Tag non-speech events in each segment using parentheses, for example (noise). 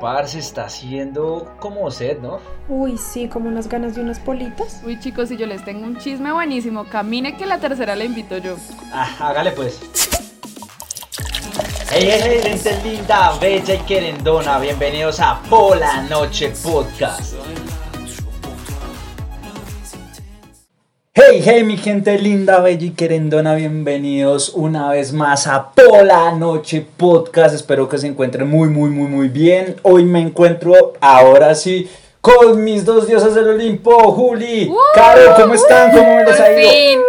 Parce, está haciendo como sed, ¿no? Uy, sí, como unas ganas de unas politas. Uy, chicos, si yo les tengo un chisme buenísimo, camine que la tercera la invito yo. Ah, hágale pues. Hey, hey, hey, gente linda, bella y querendona, bienvenidos a Pola Noche Podcast. Hey, hey, mi gente linda, bella y querendona, bienvenidos una vez más a Pola Noche Podcast. Espero que se encuentren muy, muy, muy, muy bien. Hoy me encuentro, ahora sí, con mis dos diosas del Olimpo, Juli, ¡Uh! Caro, ¿cómo están? ¿Cómo me les ha ido? fin.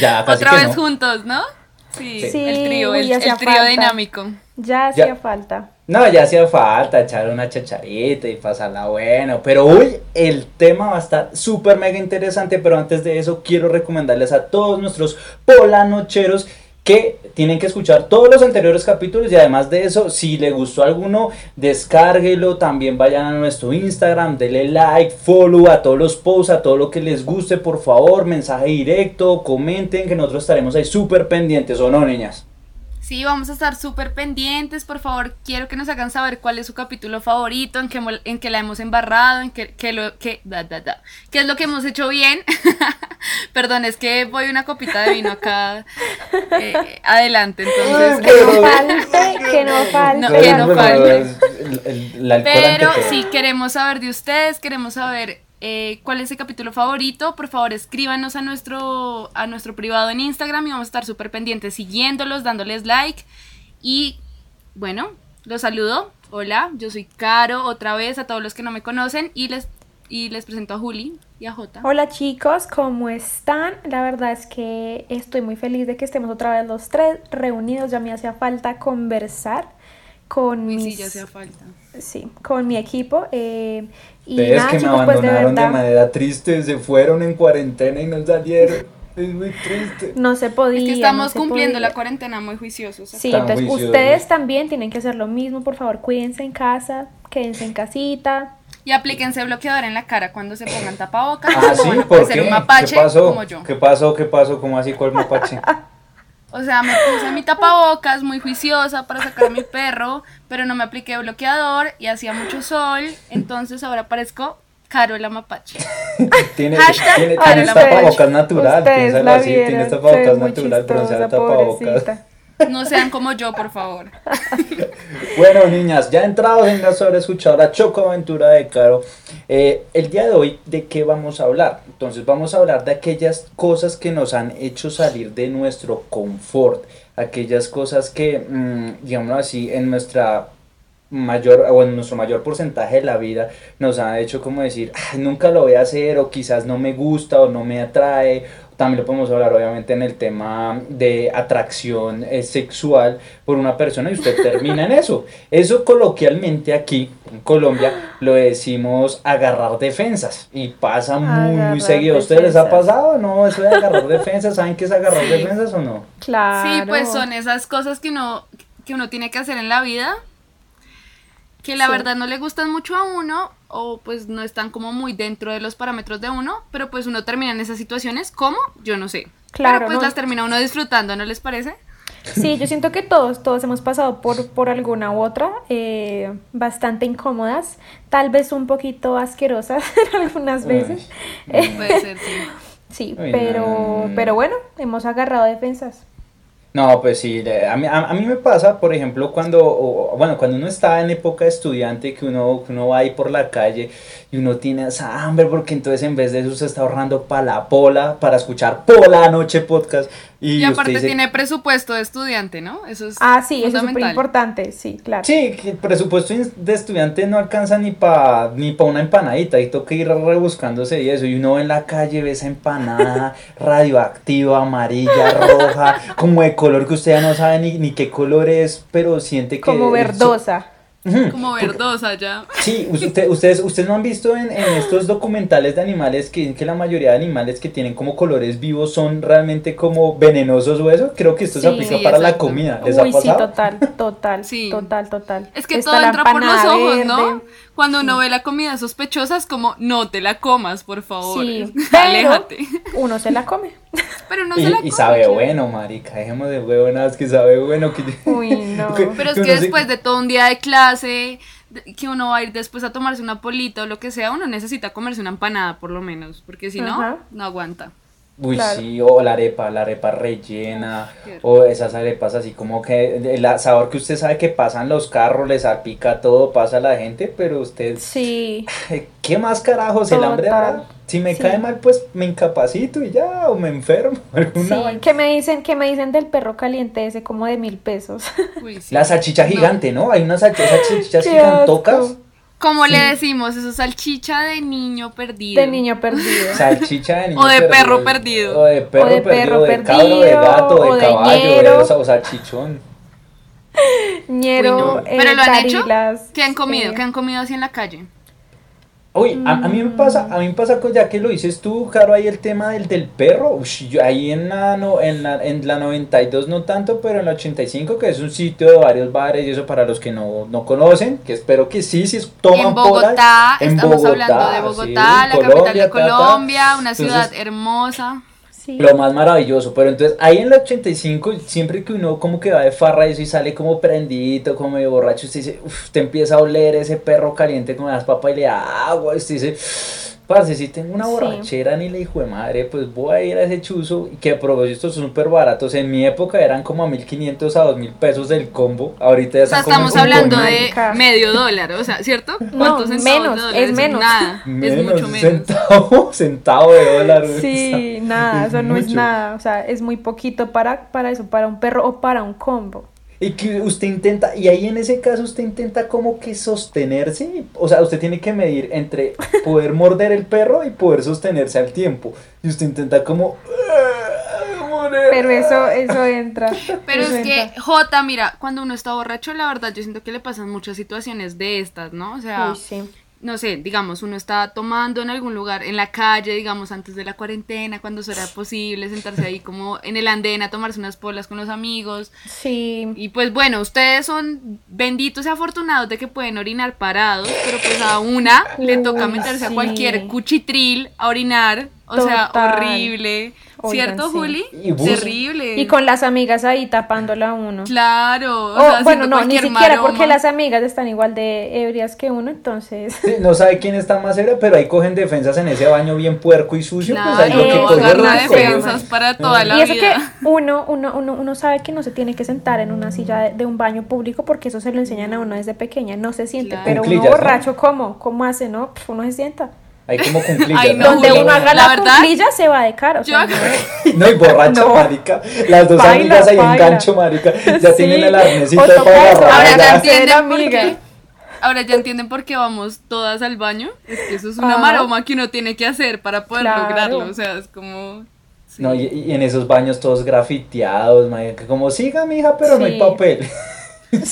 Ya, casi Otra que vez no. juntos, ¿no? Sí, Sí, el trío, el, trío dinámico. Ya hacía Ya. falta. No, ya hacía falta echar una chacharita y pasarla bueno. Pero hoy el tema va a estar súper mega interesante. Pero antes de eso, quiero recomendarles a todos nuestros polanocheros que tienen que escuchar todos los anteriores capítulos. Y además de eso, si le gustó alguno, descárguelo. También vayan a nuestro Instagram, denle like, follow a todos los posts, a todo lo que les guste, por favor. Mensaje directo, comenten que nosotros estaremos ahí súper pendientes, ¿o no, niñas? Sí, vamos a estar súper pendientes. Por favor, quiero que nos hagan saber cuál es su capítulo favorito, en qué, en qué la hemos embarrado, en qué, qué lo, qué, da, da, da. qué es lo que hemos hecho bien. (laughs) Perdón, es que voy una copita de vino acá eh, adelante, entonces. Que no (laughs) falte, que no falte. No, que no falte. el- el- el alcohol Pero si queremos saber de ustedes, queremos saber eh, cuál es el capítulo favorito, por favor escríbanos a nuestro, a nuestro privado en Instagram y vamos a estar súper pendientes siguiéndolos, dándoles like. Y bueno, los saludo. Hola, yo soy Caro, otra vez a todos los que no me conocen y les, y les presento a Juli y a Jota. Hola chicos, ¿cómo están? La verdad es que estoy muy feliz de que estemos otra vez los tres reunidos. Ya me hacía falta conversar con Uy, mis, sí, ya hacía falta. Sí, con mi equipo. eh, y Ustedes nada, que me chicos, pues de abandonaron de, manera triste, se fueron en cuarentena y no salieron. Es muy triste. no se podía. Es que no estamos se cumpliendo podía. la cuarentena muy juiciosos. Sí, Están entonces juiciosos. ustedes también tienen que hacer lo mismo, por favor, cuídense en casa, quédense en casita. Y aplíquense bloqueador en la cara cuando se pongan tapabocas. Ah, no sí, ¿por qué? un mapache ¿Qué pasó? como yo. ¿Qué pasó? ¿Qué pasó? ¿Cómo así? ¿Cuál mapache? (laughs) O sea, me puse mi tapabocas muy juiciosa para sacar a mi perro, pero no me apliqué bloqueador y hacía mucho sol, entonces ahora parezco Carola Mapache. Tiene, Hashtag tienes la tapabocas natural, piénsalo así, tienes tapabocas natural, bronceada chistosa, tapabocas. pobrecita. No sean como yo, por favor. (laughs) Bueno, niñas, ya entrados en la sobre escuchado la chocoaventura de Caro, eh, el día de hoy, ¿de qué vamos a hablar? Entonces, vamos a hablar de aquellas cosas que nos han hecho salir de nuestro confort, aquellas cosas que, mm, digámoslo así, en nuestra mayor o en nuestro mayor porcentaje de la vida nos han hecho como decir "Ay, nunca lo voy a hacer o quizás no me gusta o no me atrae también lo podemos hablar obviamente en el tema de atracción eh, sexual por una persona y usted termina en eso eso coloquialmente aquí en Colombia lo decimos agarrar defensas y pasa muy muy seguido ¿a ustedes les ha pasado no eso de agarrar defensas saben qué es agarrar Sí. defensas o no Claro. Sí, pues son esas cosas que uno, que uno tiene que hacer en la vida, que la Sí. verdad no le gustan mucho a uno o pues no están como muy dentro de los parámetros de uno, pero pues uno termina en esas situaciones, ¿cómo? Yo no sé. Claro, pero pues ¿no? las termina uno disfrutando, ¿no les parece? Sí, yo siento que todos, todos hemos pasado por, por alguna u otra, eh, bastante incómodas, tal vez un poquito asquerosas (laughs) algunas veces. Ay, Puede ser, sí. (laughs) Sí, Ay, pero, pero bueno, hemos agarrado defensas. No, pues sí, a mí, a, mí me pasa, por ejemplo, cuando, bueno, cuando uno está en época de estudiante, que uno, uno va ahí por la calle y uno tiene hambre, porque entonces en vez de eso se está ahorrando para la pola, para escuchar Pola Noche Podcast. Y, aparte dice, tiene presupuesto de estudiante, ¿no? Eso es Ah, sí, eso es súper importante, sí, claro. Sí, que el presupuesto de estudiante no alcanza ni para ni pa una empanadita y toca ir rebuscándose y eso. Y uno en la calle ve esa empanada (laughs) radioactiva, amarilla, roja, como de color que usted ya no sabe ni, ni qué color es, pero siente que... Como verdosa. Como verdosa ya. Sí, usted- ustedes, ustedes no han visto en, en estos documentales de animales que, que la mayoría de animales que tienen como colores vivos son realmente como venenosos o eso. Creo que esto se Sí, aplica sí, para la comida. ¿Les Uy, ha sí, total, total, Sí. total, total. Es que Está todo entra por los ojos, ¿no? Cuando uno ve la comida sospechosa es como, no te la comas, por favor. Sí, (laughs) pero Aléjate. uno se la come. (laughs) Pero no y, se la y come, sabe chévere. bueno, marica, dejemos de huevonadas que sabe bueno. Que... Uy, (laughs) no. que- Pero es que que uno se- después de todo un día de clase, que uno va a ir después a tomarse una polita o lo que sea, uno necesita comerse una empanada por lo menos, porque si no, Ajá. no aguanta. Uy, Claro. sí, o la arepa, la arepa rellena, Qué o esas arepas así como que el sabor que usted sabe que pasan los carros, le salpica todo, pasa a la gente, pero usted, Sí, (laughs) ¿qué más carajos? El hambre Total. si me Sí. cae mal, pues me incapacito y ya, o me enfermo, (laughs) alguna sí. ¿Qué me dicen, qué me dicen del perro caliente ese como de mil pesos? Uy, (laughs) sí. La salchicha gigante, ¿no? Hay unas salchichas gigantocas. asco. Como le decimos, eso es salchicha de niño perdido. De niño perdido. (laughs) Salchicha de niño O de perro perdido. O de perro, O de perdido, perro de cabro, de perdido, gato, de o de caballo, ñero. de, o salchichón. (laughs) Ñero, Uy, no. eh, Pero lo han hecho. carilas, ¿Qué han comido? eh, ¿Qué han comido así en la calle? Uy, a, a mí me pasa, a mí me pasa con ya que lo dices tú, Caro, ahí el tema del, del perro, ush, yo ahí en la, no, en, la, en la 92 no tanto, pero en la 85, que es un sitio de varios bares y eso para los que no, no conocen, que espero que sí, si toman en por ahí. Bogotá, En estamos Bogotá, hablando de sí, Bogotá, la Colombia, capital de ta, ta. Colombia, una Entonces, ciudad hermosa. Lo más maravilloso, pero entonces ahí en la 85, siempre que uno como que va de farra y eso y sale como prendidito, como medio borracho, usted dice, uff, te empieza a oler ese perro caliente con las papas y le da agua, usted dice, parce, si tengo una Sí. borrachera ni la hijo de madre, pues voy a ir a ese chuzo, y que a propósito son súper baratos, en mi época eran como a 1500 a 2000 pesos del combo, ahorita ya O sea, estamos hablando de medio dólar, o sea, ¿cierto? No, ¿Cuántos centavos menos, es menos. Nada, es (laughs) mucho menos. Centavo, (laughs) centavo de dólar. Sí, nada, eso no es mucho. nada, o sea, es muy poquito para, para eso, para un perro o para un combo. Y que usted intenta, y ahí en ese caso usted intenta como que sostenerse, o sea, usted tiene que medir entre poder morder el perro y poder sostenerse al tiempo. Y usted intenta como... "Ah, morir". Pero eso, eso entra. Pero eso es que, entra. Jota, mira, cuando uno está borracho, la verdad, yo siento que le pasan muchas situaciones de estas, ¿no? O sea, Uy, sí. No sé, digamos, uno está tomando en algún lugar, en la calle, digamos, antes de la cuarentena, cuando eso era posible, sentarse ahí como en el andén a tomarse unas polas con los amigos. Sí, Y pues bueno, ustedes son benditos y afortunados de que pueden orinar parados, pero pues a una le toca meterse a cualquier cuchitril a orinar. O sea, horrible. Oigan, ¿Cierto, sí. Juli? Y Terrible. y con las amigas ahí tapándola a uno. Claro. o O, sea, bueno, no, ni siquiera maroma. porque las amigas están igual de ebrias que uno, entonces... Sí, no sabe quién está más serio, pero ahí cogen defensas en ese baño bien puerco y sucio. Claro, pues ahí lo que Eso, que cogió. defensas para toda la y eso vida. que uno, uno, uno, uno sabe que no se tiene que sentar en una silla de, de un baño público porque eso se lo enseñan a uno desde pequeña, no se siente, Claro. pero uno borracho, ¿cómo? ¿Cómo hace? No, Pf, uno se sienta. Ahí como cumplillas. (laughs) Ay, no, Donde uno haga la la, verdad, cumplilla se va de cara. o yo- sea, no. (laughs) No, y borracha, No. marica. Las dos Baila, amigas ahí en gancho, marica. Ya Sí. tienen el arnésito O para. Ahora ya entienden amiga. qué. Ahora ya entienden por qué vamos todas al baño. Es que eso es una Ajá. maroma que uno tiene que hacer para poder Claro. lograrlo. O sea, es como. sí. No, y, y en esos baños todos grafiteados, marica. Como siga, mija, pero no hay Sí. papel.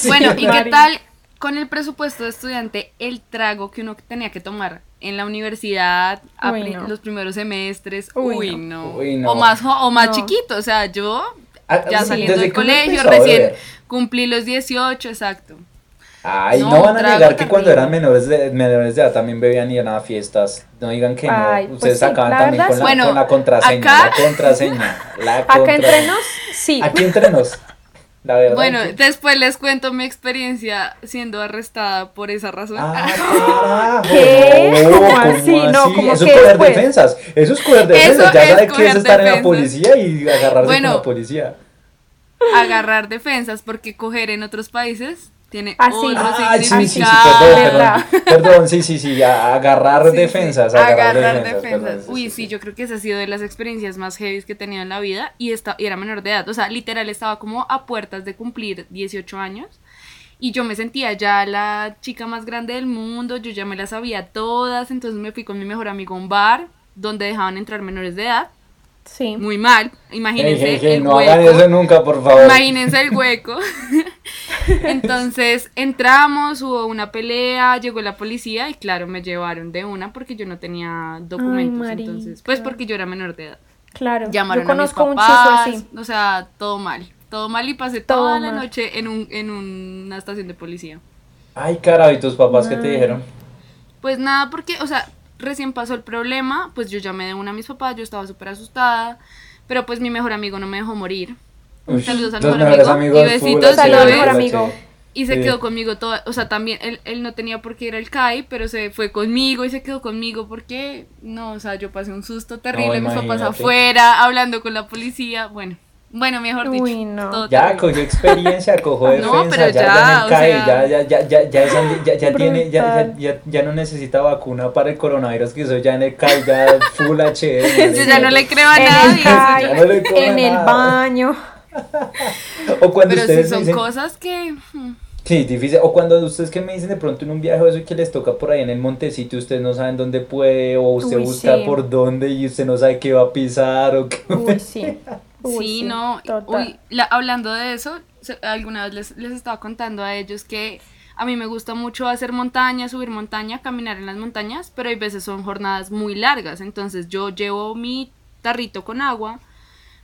Bueno, (laughs) ¿y qué tal con el presupuesto de estudiante el trago que uno tenía que tomar en la universidad Uy, no. los primeros semestres? Uy, Uy, no. Uy, no. O más, o más No. chiquito, o sea, yo Ah, ya saliendo del colegio, empezó recién cumplí los 18, exacto. Ay, no, No, van a negar que cuando eran menores de, menores de edad también bebían y iban a fiestas. No digan que no. Pues Ustedes sí, acaban la también con la. Bueno, con la contraseña. acá- La contraseña. La Acá (laughs) entre nos, sí. Aquí entre nos. (laughs) La verdad. Bueno, que- después les cuento mi experiencia siendo arrestada por esa razón. Ah, (laughs) ¿Qué? no, ¿Cómo así? No, ¿cómo Eso que es coger después? defensas. Eso es coger defensas. Eso ya es sabe que coger es estar en la defensas. policía y agarrarse Bueno. con la policía. Agarrar defensas porque coger en otros países tiene Ah, sí. otro Ah, sí, sí, sí, perdón, perdón, perdón, sí, sí, sí, agarrar sí. defensas, agarrar, Agarrar defensas. defensas. perdón, Uy, sí, yo creo que esa ha sido de las experiencias más heavy que he tenido en la vida y, esta, y era menor de edad. O sea, literal estaba como a puertas de cumplir 18 años y yo me sentía ya la chica más grande del mundo, yo ya me las sabía todas, entonces me fui con mi mejor amigo a un bar donde dejaban entrar menores de edad. Sí. Muy mal, Hey, imagínense hey, hey, el no hueco. hagan eso nunca, por favor. Imagínense el hueco. (laughs) Entonces entramos, hubo una pelea, llegó la policía y claro, me llevaron de una porque yo no tenía documentos. marica. entonces, pues porque yo era menor de edad. Claro. Llamaron Yo conozco a un mis chico papás, así. o sea, todo mal. Todo mal y pasé Todo toda la mal. noche en, un, en una estación de policía. Ay, carajo, ¿y tus papás qué te Ay. dijeron? Pues nada, porque, o sea, recién pasó el problema, pues yo llamé de una a mis papás, yo estaba súper asustada, pero pues mi mejor amigo no me dejó morir. Uy, Saludos al los mejor amigo. amigos, y besitos, Saludos, ¿sabes? mejor amigo. Y se Sí. quedó conmigo toda, o sea, también él, él no tenía por qué ir al CAI, pero se fue conmigo y se quedó conmigo porque, no, o sea, yo pasé un susto terrible, mis papás afuera, hablando con la policía, bueno, bueno, mejor dicho. Uy, no. todo Ya terrible. cogió experiencia, cogió (laughs) defensa, No, pero ya, ya, en el CAE, sea. ya, ya, ya, ya, ya, ya, ya tiene, ya, ya, ya, ya no necesita vacuna para el coronavirus, que eso ya en el CAE, ya full HD. Yo ya no le creo a En nadie. el CAI, ya- no le cobra en el baño. (laughs) O cuando Pero sí ustedes son dicen, cosas que... mm, Sí, difícil. O cuando ustedes que me dicen de pronto en un viaje o eso y que les toca por ahí en el montecito, ustedes no saben dónde puede, o usted Uy, busca sí. por dónde y usted no sabe qué va a pisar o qué. Uy, sí. (laughs) Uy, sí, no. Total. Uy, la- hablando de eso, alguna vez les, les estaba contando a ellos que a mí me gusta mucho hacer montaña, subir montaña, caminar en las montañas, pero hay veces son jornadas muy largas. Entonces yo llevo mi tarrito con agua,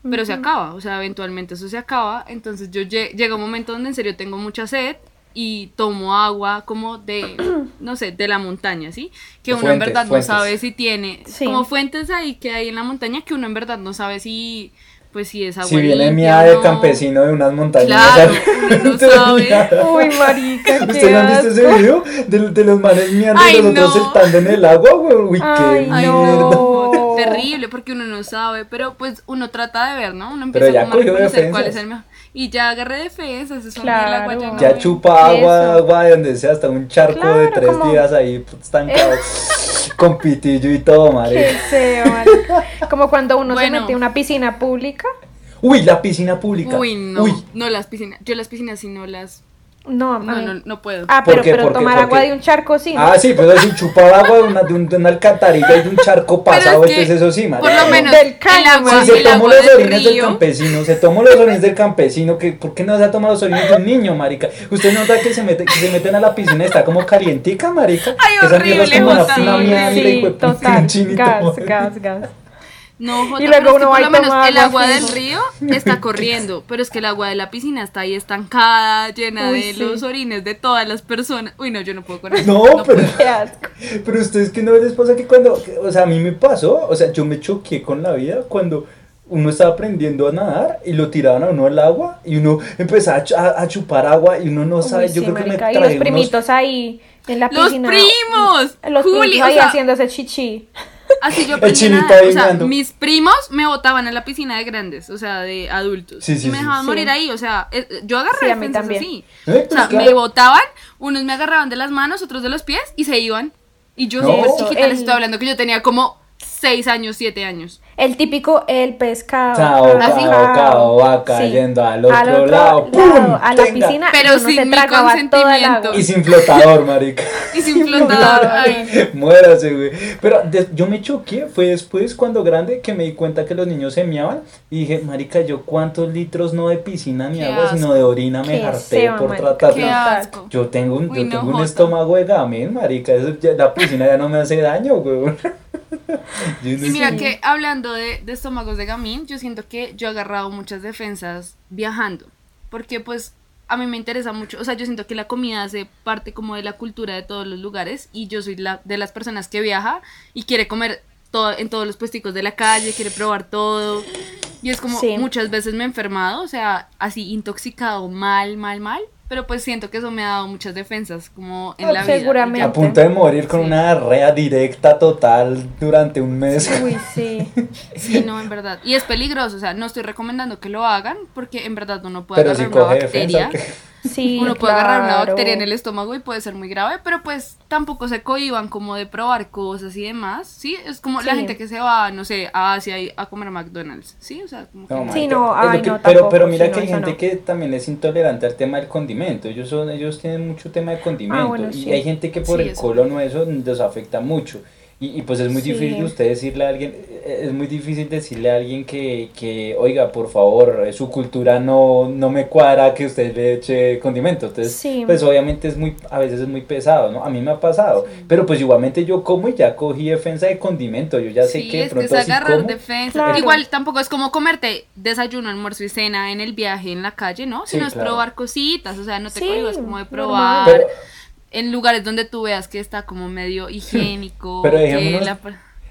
pero se acaba, o sea, eventualmente eso se acaba. Entonces yo lle- llega un momento donde en serio tengo mucha sed y tomo agua como de, (clears throat) no sé, de la montaña, ¿sí? Que De uno en fuentes, verdad fuentes. no sabe si tiene, Sí. como fuentes ahí que hay en la montaña que uno en verdad no sabe si, pues si es agua Si viene limpia mía de no. campesino de unas montañas. Claro, (laughs) uno no sabe. Uy, marica, (laughs) qué ¿Ustedes no han visto ese video? De, de los manes miando Ay, y los otros no. saltando en el agua, güey. Uy, qué Ay, no. no, (laughs) terrible, porque uno no sabe, pero pues uno trata de ver, ¿no? Uno Pero empieza ya a cogió reconocer cuál es el mejor. Y ya agarré defensas, eso Claro. el agua ya no Ya chupa agua, Eso. agua de donde sea, hasta un charco de Claro, tres como- días ahí put, estancado. Con pitillo y todo, Qué madre. feo, marica. (laughs) Como cuando uno Bueno. se mete a una piscina pública. Uy, la piscina pública. Uy, no, Uy, no las piscinas, yo las piscinas sí no las, No, no, no, no puedo. Ah, ¿Por pero, pero tomar ¿Por agua de un charco sí. ¿no? Ah, sí, pero si chupar agua de una, de, un- de una alcantarilla y de un charco pasado, es que, entonces eso sí. Por lo menos Del caño, Si se tomó los orines del campesino, se tomó los orines del campesino, que, ¿por qué no se ha tomado los orines de un niño, marica? Usted nota que se, mete, que se meten a la piscina y está como calientica, marica. Ay, Esa mierda es horrible, como una, una horrible. mierda, Sí, total. Gas, gas, gas. No, Jota, Y luego uno por va y lo menos el agua del río está corriendo, pero es que el agua de la piscina está ahí estancada, llena Uy, de sí. los orines de todas las personas. Uy, no, yo no puedo con eso. No, pero, pero ustedes que no les pasa que cuando, o sea, a mí me pasó, o sea, yo me choqué con la vida cuando uno estaba aprendiendo a nadar y lo tiraban a uno al agua y uno empezaba a, ch- a- chupar agua y uno no sabe, Uy, yo sí, creo que me Y traje los unos- primitos ahí en la ¡Los piscina. primos! Los Juli, primitos o ahí sea, haciéndose chichi. Así yo aprendí nadar, o sea, mis primos me botaban a la piscina de grandes, o sea, de adultos. Sí, sí, y me dejaban Sí. morir ahí, o sea, eh, yo agarré Sí, a mí también. así. Eh, O sea, pues, claro. me botaban, unos me agarraban de las manos, otros de los pies y se iban. Y yo No. súper chiquita les estoy hablando que yo tenía como 6 años, 7 años. El típico, el pescado. Chao, cao, cao, va cayendo al otro lado, ¡pum! a la Tenga. piscina. Pero sin se mi consentimiento. Y sin flotador, marica. Y sin flotador. (laughs) ay. Muérase, güey. Pero de- yo me choqué, fue después cuando grande que me di cuenta que los niños se meaban y dije, marica, yo cuántos litros no de piscina ni Qué agua, asco. sino de orina me Qué harté por tratar. Yo tengo un, Uy, yo no, tengo un estómago de gamen, marica. eso ya- la piscina ya no me hace daño, güey. Yo no Y mira sé. que hablando de, de estómagos de gamín, yo siento que yo he agarrado muchas defensas viajando. Porque pues a mí me interesa mucho, o sea, yo siento que la comida hace parte como de la cultura de todos los lugares y yo soy la de las personas que viaja y quiere comer todo, en todos los puesticos de la calle, quiere probar todo. Y es como Sí. muchas veces me he enfermado, o sea, así intoxicado mal, mal, mal. Pero pues siento que eso me ha dado muchas defensas como en Ah, la vida. seguramente. A punto de morir con Sí. una diarrea directa total durante un mes. Uy, (laughs) sí. Sí, no, en verdad. Y es peligroso, o sea, no estoy recomendando que lo hagan porque en verdad uno puede Pero si agarrar una coge bacteria. defensa. (laughs) uno puede agarrar una bacteria en el estómago y puede ser muy grave, pero pues tampoco se cohiban como de probar cosas y demás, ¿sí? Es como la gente que se va, no sé, a Asia y a comer McDonald's, ¿sí? O sea, como que... No, Sí, marica, no, es lo ay, que- no, pero, tampoco, pero mira que no, hay gente no. que también es intolerante al tema del condimento. Ellos son, ellos tienen mucho tema de condimento. Ah, bueno, y sí. hay gente que por Sí, el eso. colon o eso les afecta mucho. Y, y pues es muy Sí. difícil usted decirle a alguien, eh, es muy difícil decirle a alguien que, que oiga, por favor, eh, su cultura no, no me cuadra que usted le eche condimento. Entonces, Sí. pues obviamente es muy, a veces es muy pesado, ¿no? A mí me ha pasado. Pero pues igualmente yo como y ya cogí defensa de condimento. Yo ya sé que de es que pronto es así agarrar como, defensa. Claro. Igual tampoco es como comerte desayuno, almuerzo y cena en el viaje, en la calle, ¿no? Sí, Sino es claro. probar cositas, o sea, no te Sí, cohibas como de probar. Pero- en lugares donde tú veas que está como medio (laughs) higiénico. Pero que dejémonos- la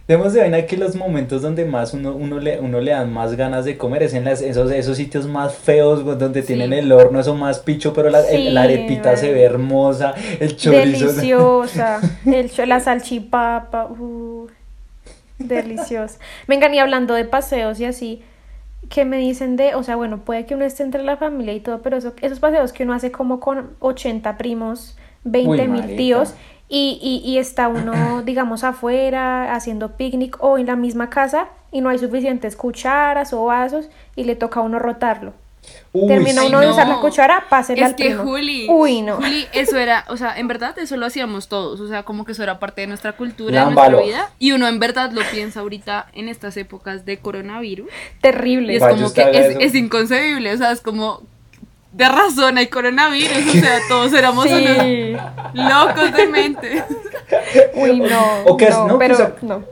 de vaina que los momentos donde más uno, uno, le, uno le dan más ganas de comer es en las, esos, esos sitios más feos donde tienen el horno, eso más picho, pero la, el- Sí, la arepita se ve hermosa, el chorizo. Deliciosa. (laughs) El, la salchipapa. uh, deliciosa. Vengan, y hablando de paseos y así, ¿qué me dicen de, o sea, bueno, puede que uno esté entre la familia y todo, pero eso- esos paseos que uno hace como con 80 primos, 20 mil tíos, y, y, y está uno, (clears throat) digamos, afuera haciendo picnic o en la misma casa y no hay suficientes cucharas o vasos y le toca a uno rotarlo. Uy, Termina uno de usar la cuchara, pásela Es al que primo. Juli, Uy, no. Juli, (laughs) eso era, o sea, en verdad eso lo hacíamos todos, o sea, como que eso era parte de nuestra cultura, de nuestra vida, y uno en verdad lo piensa ahorita en estas épocas de coronavirus, y Terrible. es Vaya como que es, es inconcebible, o sea, es como, de razón hay coronavirus, o sea, todos éramos Sí. unos locos de mente. Uy, no. O que es- no, pero no.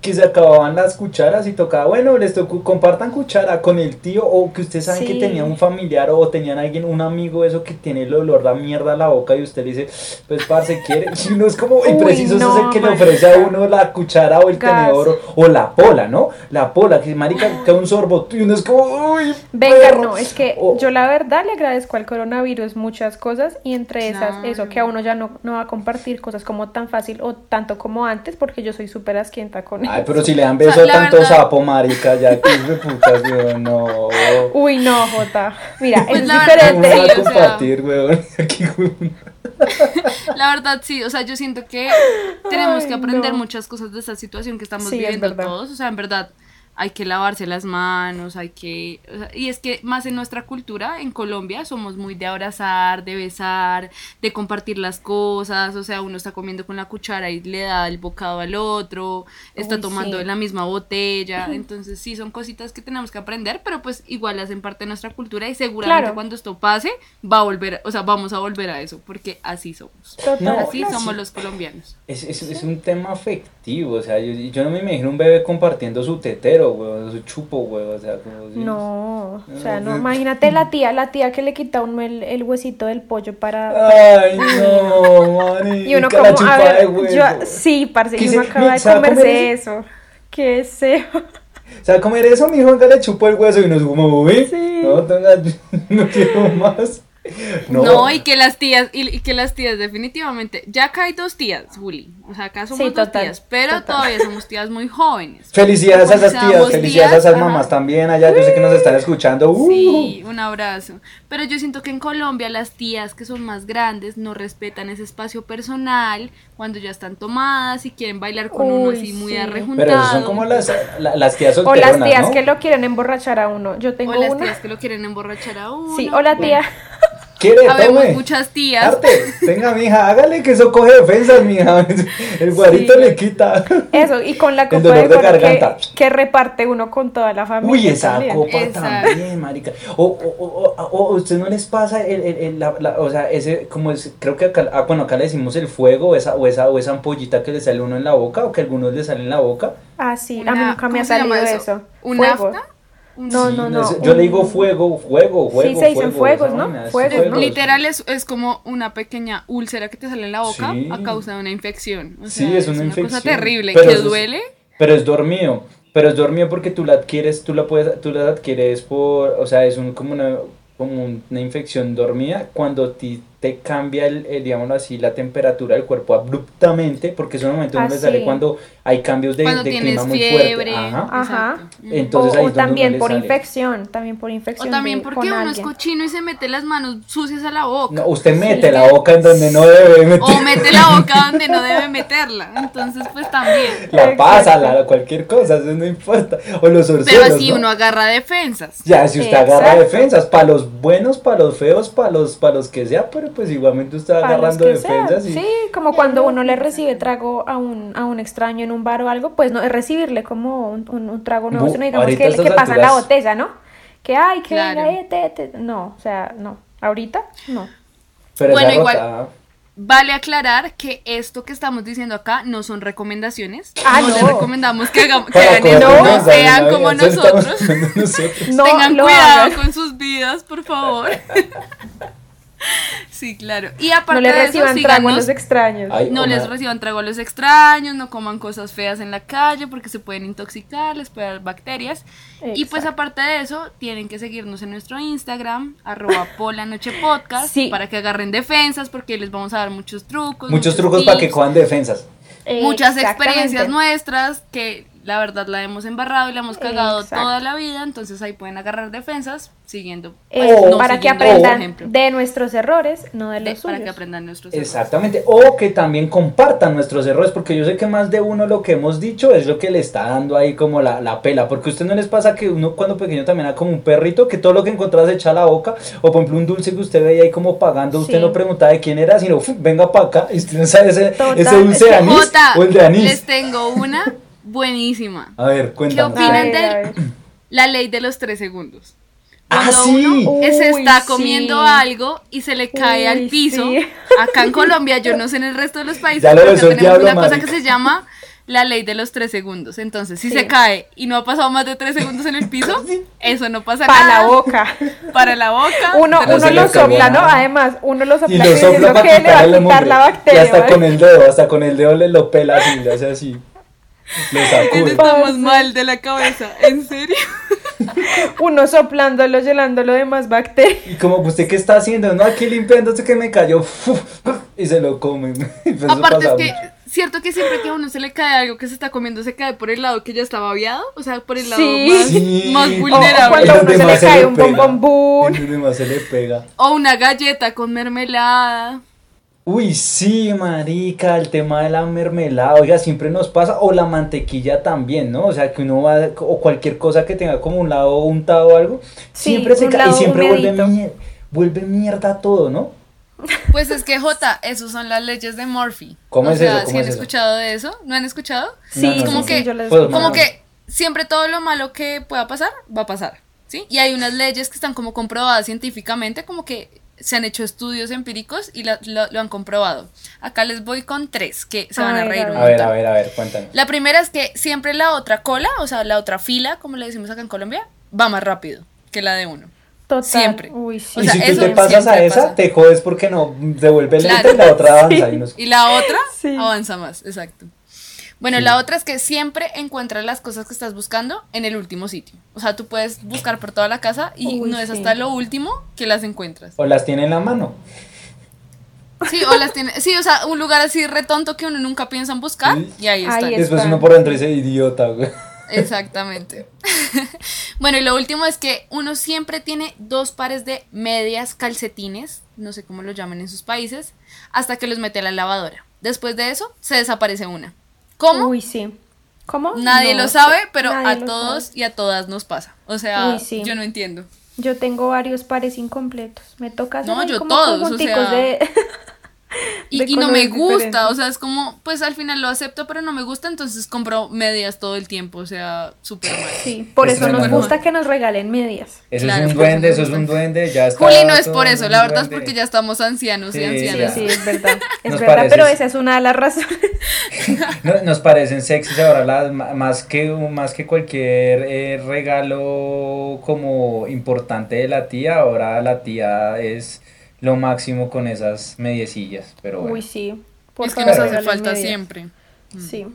Que se acababan las cucharas y tocaba, bueno, les tocó, compartan cuchara con el tío o que ustedes saben que tenía un familiar o tenían alguien, un amigo, eso que tiene el olor da mierda a la boca y usted le dice, pues parce, quiere, (laughs) y uno es como impreciso, eso es el no, que le ofrece a uno la cuchara o el Gas. tenedor o, o la pola, ¿no? La pola, que marica, (gasps) que un sorbo y uno es como, uy, Venga, perro". no, es que O- yo la verdad le agradezco al coronavirus muchas cosas y entre esas, Claro. eso, que a uno ya no, no va a compartir cosas como tan fácil o tanto como antes, porque yo soy súper asquienta con Ay, eso. pero si le dan O sea, beso a tanto verdad- sapo, marica, ya que es de putas, yo no. Uy, no, Jota. Mira, Pues es la verdad, ¿Cómo diferente. sí, a o sea- compartir, weón? (laughs) Aquí, weón. La verdad, sí, o sea, yo siento que tenemos Ay, que aprender no. muchas cosas de esta situación que estamos Sí, viviendo todos, o sea, en verdad hay que lavarse las manos, hay que, o sea, y es que más en nuestra cultura, en Colombia, somos muy de abrazar, de besar, de compartir las cosas, o sea, uno está comiendo con la cuchara y le da el bocado al otro, está Uy, tomando sí. la misma botella, entonces sí, son cositas que tenemos que aprender, pero pues igual hacen parte de nuestra cultura y seguramente Claro. cuando esto pase, va a volver, o sea, vamos a volver a eso, porque así somos. No, Así no, somos sí. los colombianos. Es, es, es un tema afectivo, o sea, yo, yo no me imagino un bebé compartiendo su tetero, weón, su chupo, weón, o sea, como si- No, o sea, no, No. imagínate la tía, la tía que le quita a uno el, el huesito del pollo para... Ay, no, marica, Y uno como, a ver, yo, sí, parce, ¿Qué y se- uno acaba no, de ¿sabe comer comerse eso. Qué deseo. ¿Sabe comer eso, mijo? Venga, le chupo el hueso y uno es como, uy, Sí. no, tenga, (laughs) no quiero más. No, No. y que las tías, y, y que las tías definitivamente, ya acá hay dos tías, Juli, o sea, acá somos Sí, dos total, tías, pero total. todavía somos tías muy jóvenes. (laughs) Felicidades a esas tías, felicidades a esas ajá. mamás también allá, yo sé que nos están escuchando. Uh. Sí, un abrazo. Pero yo siento que en Colombia las tías que son más grandes no respetan ese espacio personal cuando ya están tomadas y quieren bailar con uno así muy sí. arrejuntado. Pero son como las, la- las tías O las tías ¿no? que lo quieren emborrachar a uno. Yo tengo o las una. tías que lo quieren emborrachar a uno. Sí, o la tía. ¿Quiere? Habemos Tome. muchas tías. Arte, tenga, mija, hágale que eso coge defensas, mija. (laughs) El guarito Sí. le quita. Eso, y con la copa de de vino que, garganta. que reparte uno con toda la familia. Uy, esa también. copa Exacto. también, marica. O, o, o, o, o usted no les pasa el, el, el- la, la- o sea, ese, como es, creo que acá, ah, bueno, acá le decimos el fuego, o esa, o esa, o esa ampollita que le sale uno en la boca, o que a algunos le sale en la boca. Ah, sí, a mí nunca me ¿cómo ha salido eso? eso. ¿Un Fuego. afta? No, Sí, no, no. Yo le digo fuego, fuego, fuego. Sí, se dicen fuego, fuegos, ¿no? vaina, es Fuegos, fuego. ¿no? Literal es, es como una pequeña úlcera que te sale en la boca Sí. a causa de una infección. O Sí, es una infección. cosa terrible Pero que es- duele. Pero es dormido. Pero es dormido porque tú la adquieres, tú la puedes, tú la adquieres por, o sea, es un, como una, como una infección dormida cuando ti- te cambia el, el, digámoslo así, la temperatura del cuerpo abruptamente, porque es un momento Ah, donde sale sí. cuando hay cambios de, Cuando de tienes clima muy fiebre. fuerte. Ajá. Ajá. Entonces o, ahí o es también por sale. infección, también por infección. O también de- porque uno es alguien. cochino y se mete las manos sucias a la boca. No, usted mete Sí. la boca en donde no debe meter. O mete la boca donde no debe meterla. Entonces, pues también. La pasa, la, cualquier cosa, eso no importa. O los Pero orzuelos, así ¿no? uno agarra defensas. Ya, si usted agarra defensas, para los buenos, para los feos, para los, para los que sea, pero pues igualmente usted va agarrando defensas y... Sí, como cuando uno le recibe trago a un, a un extraño en un bar o algo, pues no es recibirle como un, un- un trago nuevo, Bu- sino digamos que, que pasa la alturas- botella, ¿no? Que ay, que Claro. venga, eh, te- te- no, o sea, no, ahorita no. Pero Bueno, igual- rota- Vale aclarar que esto que estamos diciendo acá no son recomendaciones. Ah, no, no. les recomendamos que, hagamos, que hagan esto, no defensas, sean ¿no? como nosotros. nosotros. No Tengan cuidado hagan. con sus vidas, por favor. (laughs) Sí, claro. Y aparte No le de eso, reciban trago a los extraños. Ay, No una- les reciban trago a los extraños, no coman cosas feas en la calle porque se pueden intoxicar, les puede dar bacterias. Y pues aparte de eso, tienen que seguirnos en nuestro Instagram, (laughs) arroba polanochepodcast, Sí. para que agarren defensas porque les vamos a dar muchos trucos. Muchos trucos para que cojan defensas. Muchas Exactamente. experiencias nuestras que la verdad la hemos embarrado y la hemos cagado Exacto. toda la vida, entonces ahí pueden agarrar defensas siguiendo. Pues, no para que siguiendo, por aprendan de nuestros errores, no de de- los para que suyos. aprendan nuestros errores. Exactamente, o que también compartan nuestros errores, porque yo sé que más de uno lo que hemos dicho es lo que le está dando ahí como la, la pela, porque a usted no les pasa que uno cuando pequeño también era como un perrito, que todo lo que encontraba se echa a la boca, o por ejemplo un dulce que usted veía ahí como pagando, usted Sí. no preguntaba de quién era, sino "Uf, venga para acá, y usted no sabe ese, Total, ese dulce es de que- anís Jota, o el de anís. les tengo una buenísima. A ver, cuéntanos. opinan del- a ver. La ley de los tres segundos. Ah, Cuando sí. uno se está sí. comiendo algo y se le cae al piso. sí. (laughs) Acá en Colombia, yo no sé en el resto de los países, Ya lo pero acá tenemos diablo, una cosa que se llama la ley de los tres segundos. Entonces, si Sí. se cae y no ha pasado más de tres segundos en el piso, (laughs) eso no pasa Para nada. la boca. (laughs) Para la boca. Uno, uno lo sopla, ¿no? nada. Además, uno lo sopla Y lo sopla para que le va a la quitar la Y bacteria. hasta ¿vale? con el dedo, hasta con el dedo le lo pela así, le hace así. Estamos mal de la cabeza. ¿En serio? (laughs) Uno soplándolo, llenándolo de más bacterias. Y como usted qué está haciendo, no aquí limpiándose que me cayó (laughs) y se lo come. Y (laughs) eso Aparte es que, mucho. cierto que siempre que a uno se le cae algo que se está comiendo, se cae por el lado que ya estaba aviado, o sea, por el lado Sí. más, Sí. más O- O vulnerable. cuando Es a uno se le cae un se le pega. O una galleta con mermelada. Uy, sí, marica, el tema de la mermelada, oiga, siempre nos pasa, o la mantequilla también, ¿no? O sea, que uno va, o cualquier cosa que tenga como un lado untado o algo, Sí, siempre se cae y siempre vuelve, humedito. mier- vuelve mierda todo, ¿no? Pues es que, Jota, esos son las leyes de Murphy. ¿Cómo o es sea, eso? ¿Cómo ¿sí han eso? escuchado de eso? ¿No han escuchado? Sí, No, no, como no. que- Pues, escuchado. Como que siempre todo lo malo que pueda pasar, va a pasar, ¿sí? Y hay unas leyes que están como comprobadas científicamente, como que se han hecho estudios empíricos y la- lo, lo han comprobado. Acá les voy con tres que se A van a ver, reír a un A ver, montón. a ver, a ver, cuéntanos. La primera es que siempre la otra cola, o sea, la otra fila, como le decimos acá en Colombia, va más rápido que la de uno. Total. siempre. Uy, sí. O y sea, si tú te pasas a esa, pasa. te jodes porque no devuelve lenta Claro. y la otra avanza. Y (laughs) nos... Y la otra Sí. avanza más, exacto. Bueno, la otra es que siempre encuentras las cosas que estás buscando en el último sitio. O sea, tú puedes buscar por toda la casa y Uy, no es sí. hasta lo último que las encuentras. O las tiene en la mano. Sí, o las tiene, sí, o sea, un lugar así retonto que uno nunca piensa en buscar Sí. y ahí está. Ahí Después está. uno por dentro dice idiota, güey. Exactamente. (laughs) bueno, y lo último es que uno siempre tiene dos pares de medias calcetines, no sé cómo lo llaman en sus países, hasta que los mete a la lavadora. Después de eso, se desaparece una. ¿Cómo? Uy, sí. ¿Cómo? Nadie No lo sabe, pero a todos sabe. y a todas nos pasa. O sea, Uy, sí. yo no entiendo. Yo tengo varios pares incompletos. Me toca hacer No, yo como todos, o sea, de... Y, y no me gusta, diferentes. o sea, es como, pues al final lo acepto, pero no me gusta, entonces compro medias todo el tiempo, o sea, súper mal. Sí, por Es eso nos gusta que nos regalen medias. Eso Claro, es un eso duende, eso es un duende, ya está. Juli, no es por eso, la verdad es porque ya estamos ancianos y Sí, Sí, ancianas. sí, es verdad. (laughs) Es Nos verdad, parece- pero esa es una de las razones. (laughs) No- nos parecen sexys ahora las, más que más que cualquier eh, regalo como importante de la tía, ahora la tía es lo máximo con esas mediecillas, pero bueno. Uy, sí. por es que nos hace falta medias. siempre. Sí,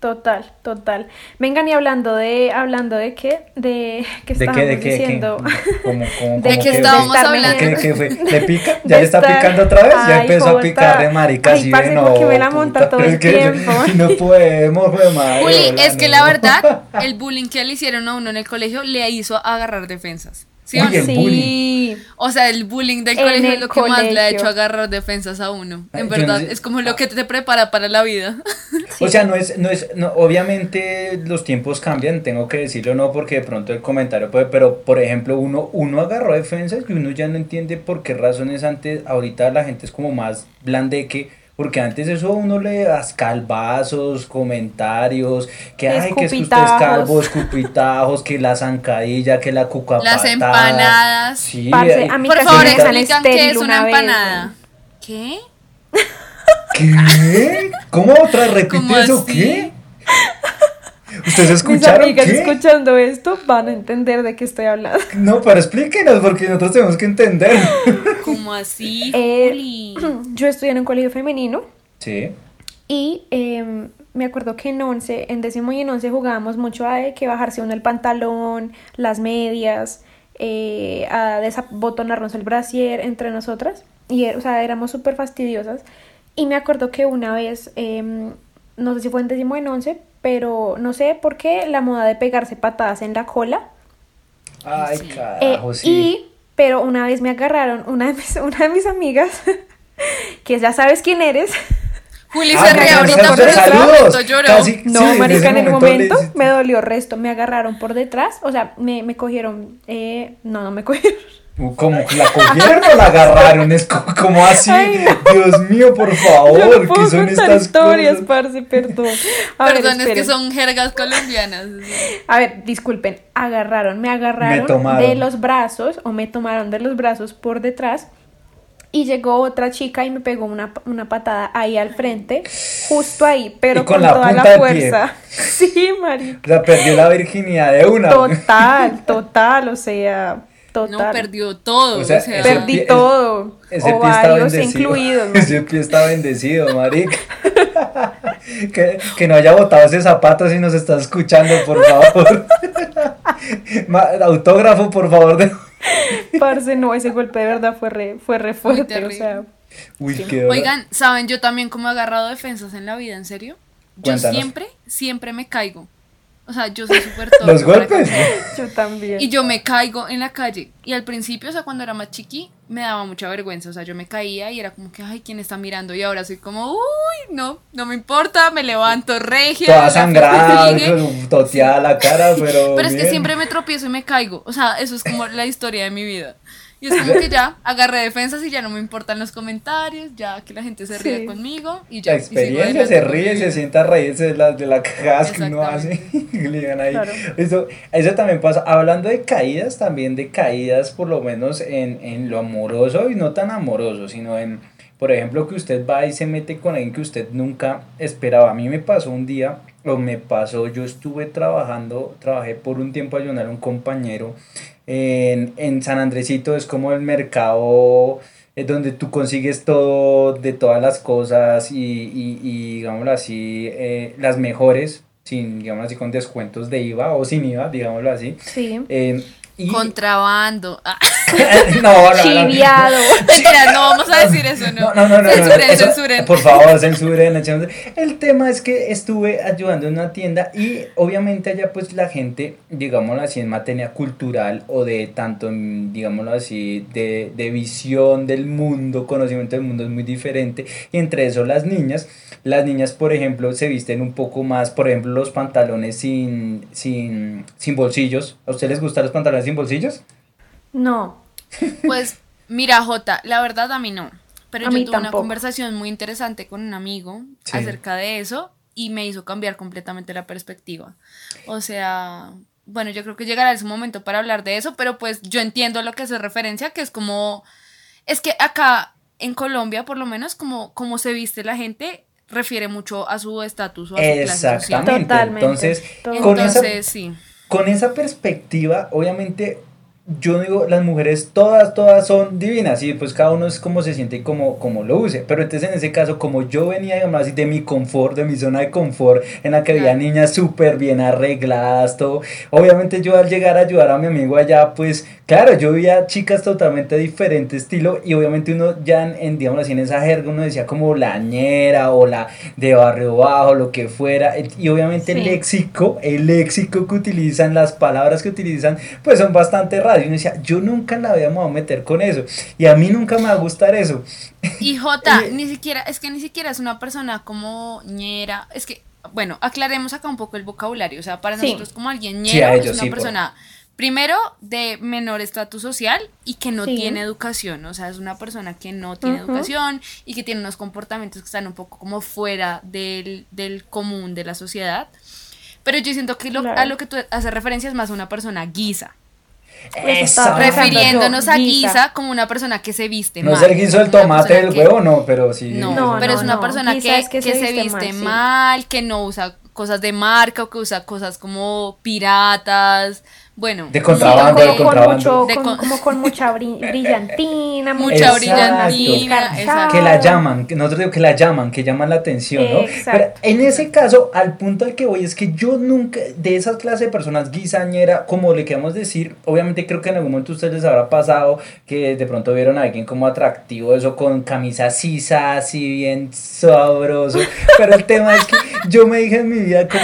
total, total. Vengan y hablando de, hablando de qué, de qué ¿De estábamos qué, de qué, diciendo. qué? (laughs) ¿Cómo, cómo, ¿De qué que- estábamos hablando? ¿Qué, qué fue? (laughs) ¿Le pica? ¿Ya de le está estar- picando otra vez? Ya Ay, empezó a picar de marica, Ay, sí, parce, no, porque me la monta puta, todo el es que tiempo. (laughs) No podemos, güey, madre, Juli, hola, es que la verdad, el bullying que le hicieron a uno en el colegio le hizo agarrar defensas. ¿Sí o no? bullying. Sí, O sea, el bullying del En colegio es lo que más le ha hecho agarrar defensas a uno. En yo no verdad, sé. es como lo que te prepara para la vida. sí. O sea, no es, no es, no, obviamente los tiempos cambian, tengo que decirlo no porque de pronto el comentario puede, pero por ejemplo uno, uno agarró defensas y uno ya no entiende por qué razones antes, ahorita la gente es como más blandeque, porque antes eso uno le das calvazos, comentarios, que ay, que es que usted es calvo, escupitajos, que la zancadilla, que la cuca Las empanadas. Sí, Parce, a mí Por favor, explican qué es una una vez, empanada. ¿Qué? ¿Qué? ¿Cómo otra? ¿Repite ¿Cómo eso? así? ¿Qué? ¿Ustedes Mis escucharon amigas qué? escuchando esto van a entender de qué estoy hablando. No, pero explíquenos porque nosotros tenemos que entender. (laughs) ¿Cómo así, Eh? (clears throat) Yo estudié en un colegio femenino Sí. y em, me acuerdo que en once, en décimo y en once jugábamos mucho a de que bajarse uno el pantalón, las medias, eh, a desabotonarnos el brasier entre nosotras. Y, o sea, éramos súper fastidiosas. Y me acuerdo que una vez, em, no sé si fue en décimo o en once, pero no sé por qué la moda de pegarse patadas en la cola. Ay, Sí. Eh, carajo, sí. Y, pero una vez me agarraron, una de mis, (laughs) una de mis amigas, (laughs) que ya sabes quién eres. Juli Ah, se ahorita, saludos. momento lloró. Casi- No, sí, marica, en el momento me dolió resto, me agarraron por detrás, o sea, me, me cogieron, eh, no, no me (laughs) cogieron. ¿Cómo? ¿La cogieron o la agarraron? Es co- como así. Ay, Dios mío, por Yo favor, no ¿qué puedo son contar estas historias, cosas? parce, perdón. A ver, Perdón, es que son jergas colombianas. A ver, disculpen, agarraron, me agarraron de los brazos o me tomaron de los brazos por detrás y llegó otra chica y me pegó una, una patada ahí al frente, justo ahí, pero Y con con, la toda punta la fuerza. (laughs) Sí, marica. O sea, perdió la virginidad de una. Total, total, o sea, total. No, perdió todo. O O sea, sea, ese Perdí pie- todo, Ese pie está incluidos. ¿no? Ese pie está bendecido, marica. (laughs) que, que no haya botado ese zapato si nos está escuchando, por favor. (laughs) Autógrafo, por favor. De... Parce, no, ese golpe de verdad fue re, fue re fuerte, o sea, Uy, Sí. qué dolor. Oigan, ¿saben yo también cómo he agarrado defensas en la vida? ¿En serio? Yo Cuéntanos. siempre, siempre me caigo. O sea, yo soy súper torpe Los golpes. (laughs) yo también. Y yo me caigo en la calle. Y al principio, o sea, cuando era más chiqui, me daba mucha vergüenza. O sea, yo me caía y era como que, ay, ¿quién está mirando? Y ahora soy como, uy, no, no me importa, me levanto regia. Toda sangrada, toteada la cara, (laughs) pero. Pero es que bien. siempre me tropiezo y me caigo. O sea, eso es como la historia de mi vida. Y es como que ya agarré defensas y ya no me importan los comentarios, ya que la gente se ríe Sí. conmigo y ya. La y experiencia se adelante ríe, se sienta a reírse de las de la cagadas que uno hace. Y le digan ahí. Claro. Eso, eso también pasa. Hablando de caídas, también de caídas, por lo menos en, en lo amoroso y no tan amoroso, sino en, por ejemplo, que usted va y se mete con alguien que usted nunca esperaba. A mí me pasó un día, o me pasó, yo estuve trabajando, trabajé por un tiempo ayudar a un compañero en, en San Andresito, es como el mercado es donde tú consigues todo de todas las cosas y, y, y digámoslo así, eh, las mejores, sin, digámoslo así, con descuentos de IVA o sin IVA, digámoslo así. Sí. Eh, y- Contrabando. (laughs) (laughs) Ah, no, no, no. Chiviado. (laughs) mentira, no vamos a decir eso, no. No, no, no, no, no, Censuren, eso- censuren. Por favor, censuren, El tema es que estuve ayudando en una tienda y obviamente allá pues la gente, digámoslo así, en materia cultural o de tanto, digámoslo así, de, de visión del mundo, conocimiento del mundo es muy diferente. Y entre eso las niñas, las niñas por ejemplo se visten un poco más, por ejemplo los pantalones sin, sin, sin bolsillos. ¿A ustedes les gustan los pantalones sin bolsillos? No. (laughs) Pues mira, Jota, la verdad a mí no. Pero A yo tuve una conversación muy interesante con un amigo Sí. acerca de eso y me hizo cambiar completamente la perspectiva. O sea, bueno, yo creo que llegará ese momento para hablar de eso, pero pues yo entiendo a lo que hace referencia, que es como, es que acá en Colombia, por lo menos, como, como se viste la gente, refiere mucho a su estatus o a su clase social. Exactamente. Totalmente. Entonces, con esa sí. Con esa perspectiva, obviamente, yo digo, las mujeres todas, todas son divinas y pues cada uno es como se siente y como, como lo use. Pero entonces en ese caso, como yo venía, digamos así, de mi confort, de mi zona de confort, en la que había niñas súper bien arregladas, todo. Obviamente yo al llegar a ayudar a mi amigo allá, pues claro, yo veía chicas totalmente diferente estilo y obviamente uno ya en, en, digamos así, en esa jerga uno decía como la ñera o la de barrio bajo, lo que fuera. Y obviamente el léxico, el léxico que utilizan, las palabras que utilizan, pues son bastante raras. Y uno decía, yo nunca la voy a meter con eso. Y a mí nunca me va a gustar eso. Y (laughs) Jota, Eh, ni siquiera, es que ni siquiera es una persona como ñera, es que, bueno, aclaremos acá un poco el vocabulario, o sea, para Sí. nosotros como alguien Sí, a ñero es ellos una sí, por- persona, primero, de menor estatus social y que no Sí. tiene educación, o sea, es una persona que no tiene Ujú. educación y que tiene unos comportamientos que están un poco como fuera del, del común de la sociedad. Pero yo siento que lo, Claro. a lo que tú haces referencia es más a una persona guisa, Eso Esa- pensando refiriéndonos yo, a guisa. guisa como una persona que se viste No mal. es el guiso del tomate del huevo, no, pero sí. no, No, pero no, es una no. persona que, es que que se se viste viste mal, mal, sí. que no usa cosas de marca o que usa cosas como piratas. Bueno, De contrabando, de como, con contrabando. mucho, De con- con- como con mucha bri- (laughs) brillantina, Mucha muchas brillantina, exacto. que la llaman, que nosotros digo que la llaman, que llaman la atención, ¿no? Exacto. Pero en ese caso, al punto al que voy es que yo nunca, de esas clases de personas guisañera, como le queremos decir, obviamente creo que en algún momento a ustedes les habrá pasado que de pronto vieron a alguien como atractivo, eso con camisa sisa, así bien sabroso, (laughs) pero el tema es que yo me dije en mi vida como,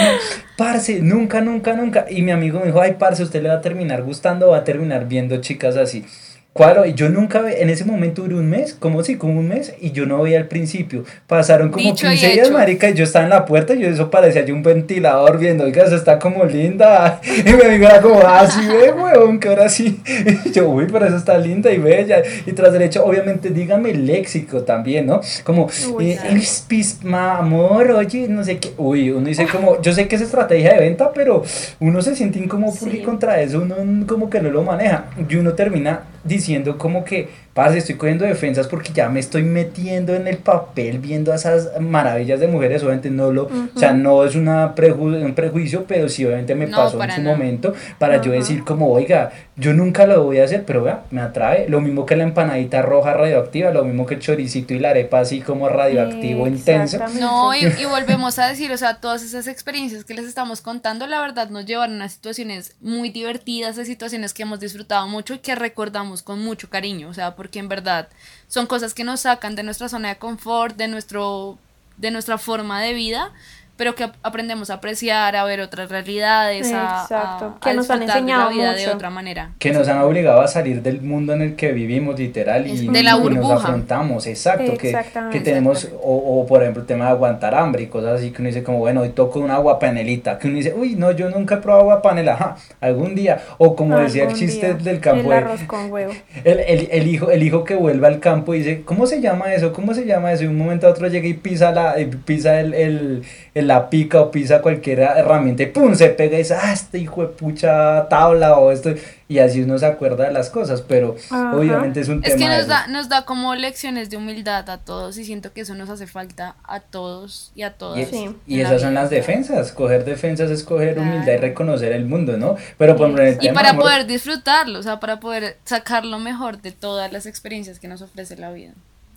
parce, nunca, nunca, nunca, y mi amigo me dijo, ay, parce, usted le va a terminar gustando, va a terminar viendo chicas así. Claro, y yo nunca, en ese momento duré un mes, como si, como un mes, y yo no veía al principio. Pasaron como Dicho y 15 días, hecho. marica, y yo estaba en la puerta, y yo eso parecía yo un ventilador viendo, oiga, eso está como linda. (laughs) Y mi amigo era como, ah, sí ve, weón, que ahora sí. (laughs) Y yo, uy, pero eso está linda y bella. Y tras derecho, obviamente, dígame el léxico también, ¿no? Como, Uy, eh, sí. "Es pis- ma, amor, oye, no sé qué. Uy, uno dice como, yo sé que es estrategia de venta, pero uno se siente incómodo porque Sí. contra eso uno como que no lo maneja. Y uno termina diciendo como que, parce, estoy cogiendo defensas porque ya me estoy metiendo en el papel viendo esas maravillas de mujeres. Obviamente no lo, o sea, no es una preju- un prejuicio, pero sí obviamente me No, pasó en su momento para yo decir como, oiga, yo nunca lo voy a hacer, pero vea, me atrae. Lo mismo que la empanadita roja radioactiva, lo mismo que el choricito y la arepa así como radioactivo intenso. Exactamente. No, y, y volvemos a decir, o sea, todas esas experiencias que les estamos contando, la verdad nos llevaron a situaciones muy divertidas, a situaciones que hemos disfrutado mucho y que recordamos con mucho cariño, o sea, porque en verdad son cosas que nos sacan de nuestra zona de confort, de nuestro de nuestra forma de vida, pero que ap- aprendemos a apreciar, a ver otras realidades, a, Exacto, a- que a nos han de la enseñado vida de otra manera. que nos han obligado a salir del mundo en el que vivimos literal y, de la y nos afrontamos, exacto, que, Exactamente. que tenemos, o, o por ejemplo el tema de aguantar hambre y cosas así que uno dice como, bueno, hoy toco una agua panelita, que uno dice, uy, no, yo nunca he probado agua panela, ajá, algún día, o como decía el chiste día. del campo, El de- arroz con huevo. (laughs) el, el, el hijo, el hijo que vuelve al campo y dice, ¿cómo se llama eso? ¿Cómo se llama eso? Y un momento a otro llega y pisa la, pisa el, el, el- la pica o pisa cualquier herramienta y ¡pum! se pega y dice, ah, este hijo de pucha tabla o esto. Y así uno se acuerda de las cosas, pero Ajá. obviamente es un Es tema que de nos da, nos da como lecciones de humildad a todos y siento que eso nos hace falta a todos y a todas. Y, Sí. y en la esas son las defensas, coger defensas es coger Claro. humildad y reconocer el mundo, ¿no? Pero por Y para amor- poder disfrutarlo, o sea, para poder sacar lo mejor de todas las experiencias que nos ofrece la vida.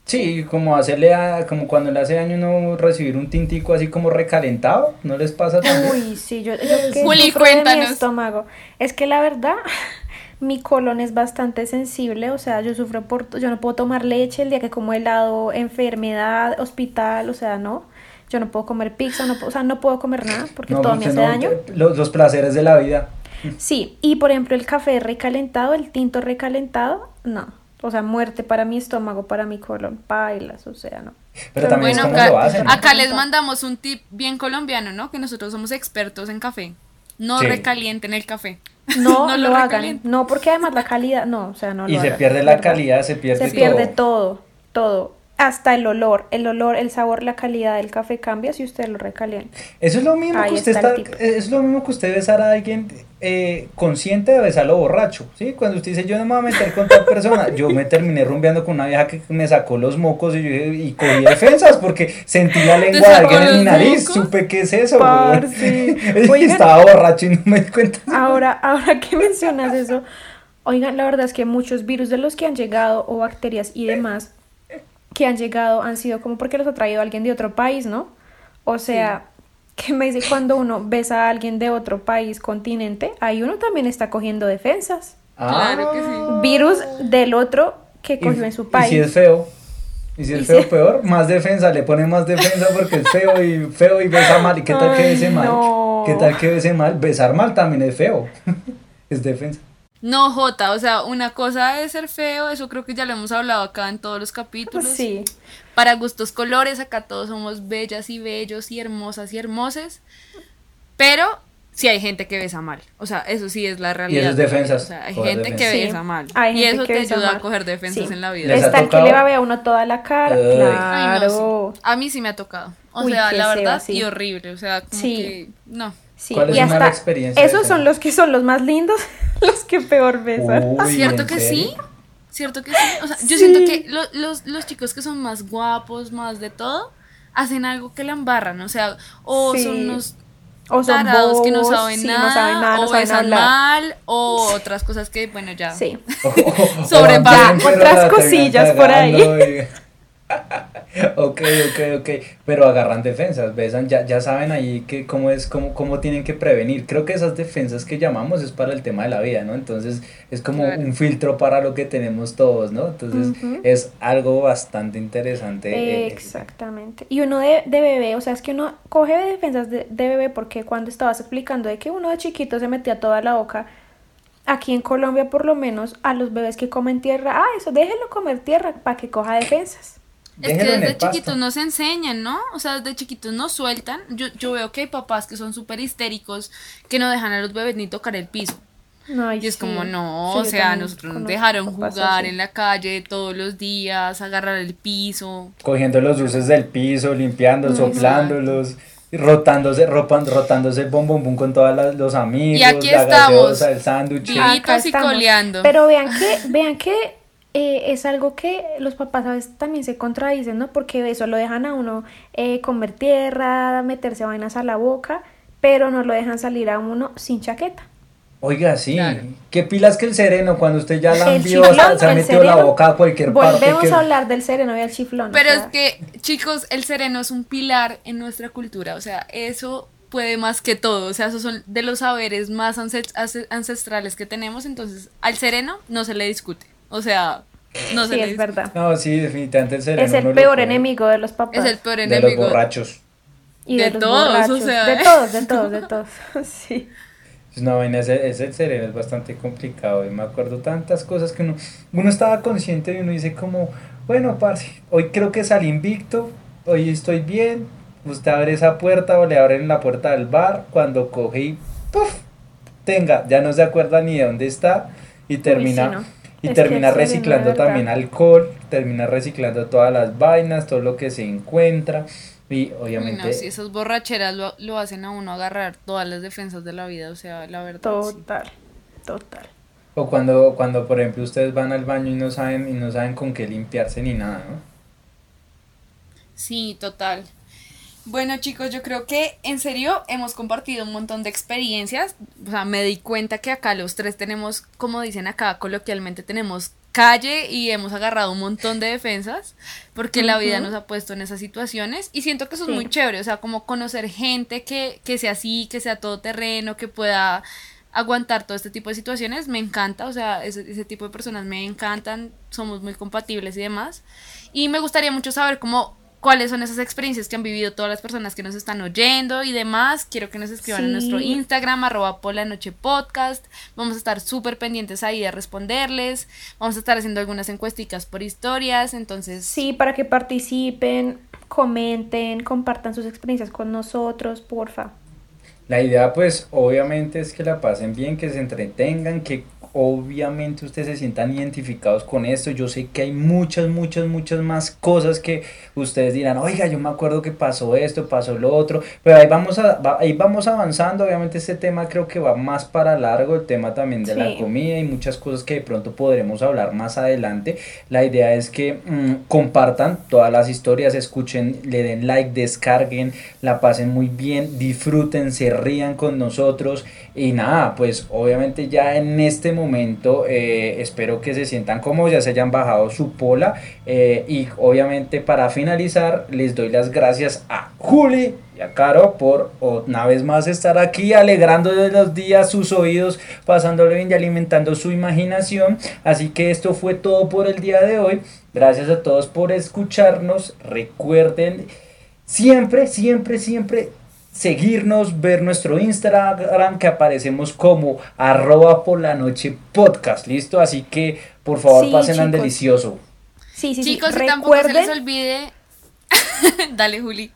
Sí, como hacerle a, como cuando le hace daño uno recibir un tintico así como recalentado, ¿no les pasa también? Uy, sí, yo, yo que de mi cuéntanos. estómago. Es que la verdad, (laughs) mi colon es bastante sensible, o sea, yo sufro por, yo no puedo tomar leche el día que como helado, enfermedad, hospital, o sea, no. Yo no puedo comer pizza, no puedo, o sea, no puedo comer nada porque No, todo me usted hace no- daño. Los, los placeres de la vida. Sí, y por ejemplo el café recalentado, el tinto recalentado, no. O sea, muerte para mi estómago, para mi colon, bailas, o sea, no. Pero también Bueno, acá, lo hacen. ¿no? acá les mandamos un tip bien colombiano, ¿no? Que nosotros somos expertos en café. No Sí. recalienten el café. (laughs) No, No lo, lo hagan. recalienten. No, porque además la calidad, no, o sea, no y lo se hagan, pierde la ¿verdad? calidad, se pierde Se pierde todo. todo, todo. Hasta el olor, el olor, el sabor, la calidad del café cambia si usted lo recalienta. Eso es lo mismo Ahí que usted está es lo mismo que usted besar a alguien eh, consciente de besarlo borracho, ¿sí? Cuando usted dice yo no me voy a meter con tal persona, (laughs) yo me terminé rumbeando con una vieja que me sacó los mocos y yo y cogí defensas porque sentí la lengua de alguien en mi nariz, mocos? supe qué es eso, güey. (laughs) Oigan. Estaba borracho y no me di cuenta. Ahora, ahora que mencionas eso, oigan, la verdad es que muchos virus de los que han llegado o bacterias y demás que han llegado han sido como porque los ha traído alguien de otro país, ¿no? O sea, que me dice cuando uno besa a alguien de otro país, continente, ahí uno también está cogiendo defensas. Claro que sí. Virus del otro que Y- cogió en su Y si país. es feo. Y si es Y feo, si- peor, más defensa, le pone más defensa porque es feo y feo y besa mal. ¿Y qué tal que bese mal? no. ¿Qué tal que bese mal? Besar mal también es feo. (laughs) es defensa. No, Jota, o sea, una cosa es ser feo, eso creo que ya lo hemos hablado acá en todos los capítulos. Sí. Para gustos colores, acá todos somos bellas y bellos y hermosas y hermoses. Pero sí hay gente que besa mal. O sea, eso sí es la realidad. es defensas, O sea, hay gente que. Sí, besa mal. hay y gente eso que te ayuda mal. a coger defensas Sí. en la vida. Está el que le va a ver a uno toda la cara. Ay. Ay, no, Claro. sí. A mí sí me ha tocado. O Uy, sea, la verdad, sí. y horrible. O sea, como Sí. que. No. Sí, ¿Cuál es y su mala hasta experiencia esos eso? son los que son los más lindos, (laughs) los que peor besan. Uy, ¿Cierto ¿en que serio? sí? ¿Cierto que sí? O sea, yo siento que lo- los, los chicos que son más guapos, más de todo, hacen algo que la embarran. O sea, o Sí. son unos O son tarados que no bobos, saben, sí, nada, no saben nada, no o saben besan mal, o otras cosas que, bueno, ya. Sí. (laughs) Sobrepasan. Otras cosillas por ahí. Ok, ok, ok. Pero agarran defensas, besan, ya, ya saben ahí que cómo es, cómo, cómo tienen que prevenir. Creo que esas defensas que llamamos es para el tema de la vida, ¿no? Entonces es como Claro. un filtro para lo que tenemos todos, ¿no? Entonces es algo bastante interesante. eh, Exactamente. Y uno de, de bebé, o sea, es que uno coge defensas de, de bebé porque cuando estabas explicando de que uno de chiquito se metía toda la boca, aquí en Colombia por lo menos a los bebés que comen tierra, ah, eso, déjenlo comer tierra para que coja defensas. Es que desde chiquitos nos enseñan, ¿no? O sea, desde chiquitos nos sueltan. Yo, yo veo que hay papás que son súper histéricos, que no dejan a los bebés ni tocar el piso. No, Y es como, no, Sí, o sea, nosotros nos dejaron jugar así. en la calle todos los días, agarrar el piso. cogiendo los dulces del piso, limpiando, Exacto. soplándolos, rotándose, ropan, rotándose el bombón con todos los amigos, Y aquí la estamos. gaseosa, el sándwich. Y coleando. Pero vean que, vean que eh, es algo que los papás a veces también se contradicen, ¿no? Porque eso lo dejan a uno eh, comer tierra, meterse vainas a la boca, pero no lo dejan salir a uno sin chaqueta. Oiga, sí, Claro. qué pilas que el sereno cuando usted ya (laughs) la envió, se ha metido la boca a cualquier parte. Volvemos que- a hablar del sereno y del chiflón. o Pero es que, chicos, el sereno es un pilar en nuestra cultura. O sea, eso puede más que todo. O sea, esos son de los saberes más ancestrales que tenemos. Entonces, al sereno no se le discute. O sea, no se sí, le es verdad. No, sí, definitivamente el sereno. Es el no peor enemigo de los papás. Es el peor De los enemigo. borrachos. y de, todos, o sea, De ¿eh? todos, de todos, de (laughs) todos. (laughs) sí. Es una vaina, ese, ese sereno es bastante complicado. Y me acuerdo tantas cosas que uno, uno estaba consciente y uno dice como, bueno, parce, hoy creo que salí invicto, hoy estoy bien. Usted abre esa puerta o le abren la puerta del bar cuando coge y ¡puf! Tenga, ya no se acuerda ni de dónde está y termina, sí, ¿no? Y Es termina reciclando también alcohol, termina reciclando todas las vainas, todo lo que se encuentra. Y obviamente no, si esas borracheras lo, lo hacen a uno agarrar todas las defensas de la vida. O sea, la verdad. sí. Total, total. O cuando, cuando por ejemplo ustedes van al baño y no saben, y no saben con qué limpiarse ni nada, ¿no? Sí, total. Bueno chicos, yo creo que en serio hemos compartido un montón de experiencias. O sea, me di cuenta que acá los tres tenemos, como dicen acá coloquialmente, tenemos calle y hemos agarrado un montón de defensas porque la vida nos ha puesto en esas situaciones y siento que eso Sí. es muy chévere, o sea, como conocer gente que, que sea así, que sea todoterreno, que pueda aguantar todo este tipo de situaciones, me encanta, o sea, ese, ese tipo de personas me encantan, somos muy compatibles y demás. Y me gustaría mucho saber cómo cuáles son esas experiencias que han vivido todas las personas que nos están oyendo y demás. Quiero que nos escriban en nuestro Sí. Instagram, arroba podcast. Vamos a estar súper pendientes ahí de responderles. Vamos a estar haciendo algunas encuesticas por historias. Entonces, Sí, para que participen, comenten, compartan sus experiencias con nosotros, porfa. La idea pues obviamente es que la pasen bien, que se entretengan, que obviamente ustedes se sientan identificados con esto. Yo sé que hay muchas, muchas, muchas más cosas que ustedes dirán, oiga, yo me acuerdo que pasó esto, pasó lo otro, pero ahí vamos, a, va- ahí vamos avanzando. Obviamente este tema creo que va más para largo, el tema también de la comida y muchas cosas que de pronto podremos hablar más adelante. La idea es que mm, compartan todas las historias, escuchen, le den like, descarguen, la pasen muy bien, disfruten, se rían con nosotros y nada, pues obviamente ya en este momento eh, espero que se sientan cómodos, ya se hayan bajado su pola eh, y obviamente para finalizar les doy las gracias a Juli y a Caro por una vez más estar aquí alegrando los días sus oídos, pasándole bien y alimentando su imaginación. Así que esto fue todo por el día de hoy. Gracias a todos por escucharnos. Recuerden siempre, siempre, siempre seguirnos, ver nuestro Instagram que aparecemos como arroba por la noche podcast. ¿Listo? Así que por favor Sí, pasen chicos. delicioso. Sí, sí, sí. chicos, tampoco se les Recuerden, olvide. (laughs) Dale, Juli.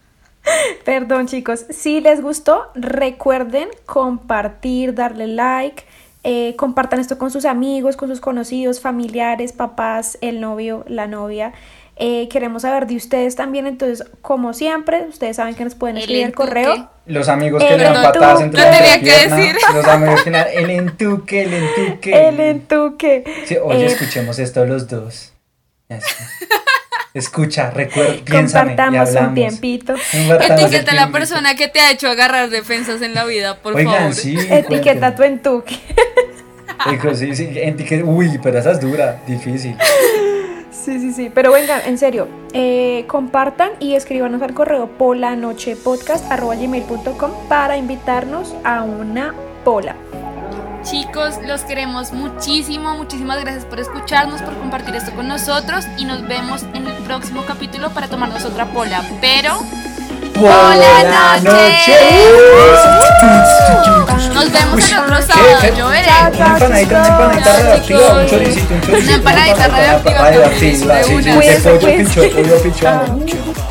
perdón chicos, si les gustó, recuerden compartir, darle like, eh, compartan esto con sus amigos, con sus conocidos, familiares, papás, el novio, la novia. Eh, queremos saber de ustedes también, entonces, como siempre, ustedes saben que nos pueden escribir el correo. Los amigos que le dan patadas entre Lo tenía que decir. Los amigos que le dan el entuque, el entuque. El entuque. Sí, oye, Eh, escuchemos esto los dos. Así. escucha, recuerda, piénsame y un tiempito. Etiqueta a la persona que te ha hecho agarrar defensas en la vida, por Oigan, favor. sí. Etiqueta tu entuque. Sí, sí, etiqueta- Uy, pero esa es dura, difícil. Sí, sí, sí. Pero vengan, en serio, eh, compartan y escríbanos al correo polanochepodcast.gmail.com para invitarnos a una pola. Chicos, los queremos muchísimo. Muchísimas gracias por escucharnos, por compartir esto con nosotros. Y nos vemos en el próximo capítulo para tomarnos otra pola. Pero ¡Buena noche! noche! nos vemos el otro sábado. ¿Qué? Yo veré. Una empanadita, una empanadita Chao, radioactiva, un chicos. choricito, un choricito. Una empanadita radioactiva, radioactiva, de sí, una. sí, de Cuídense, pollo pichón, pollo pichón. Chao.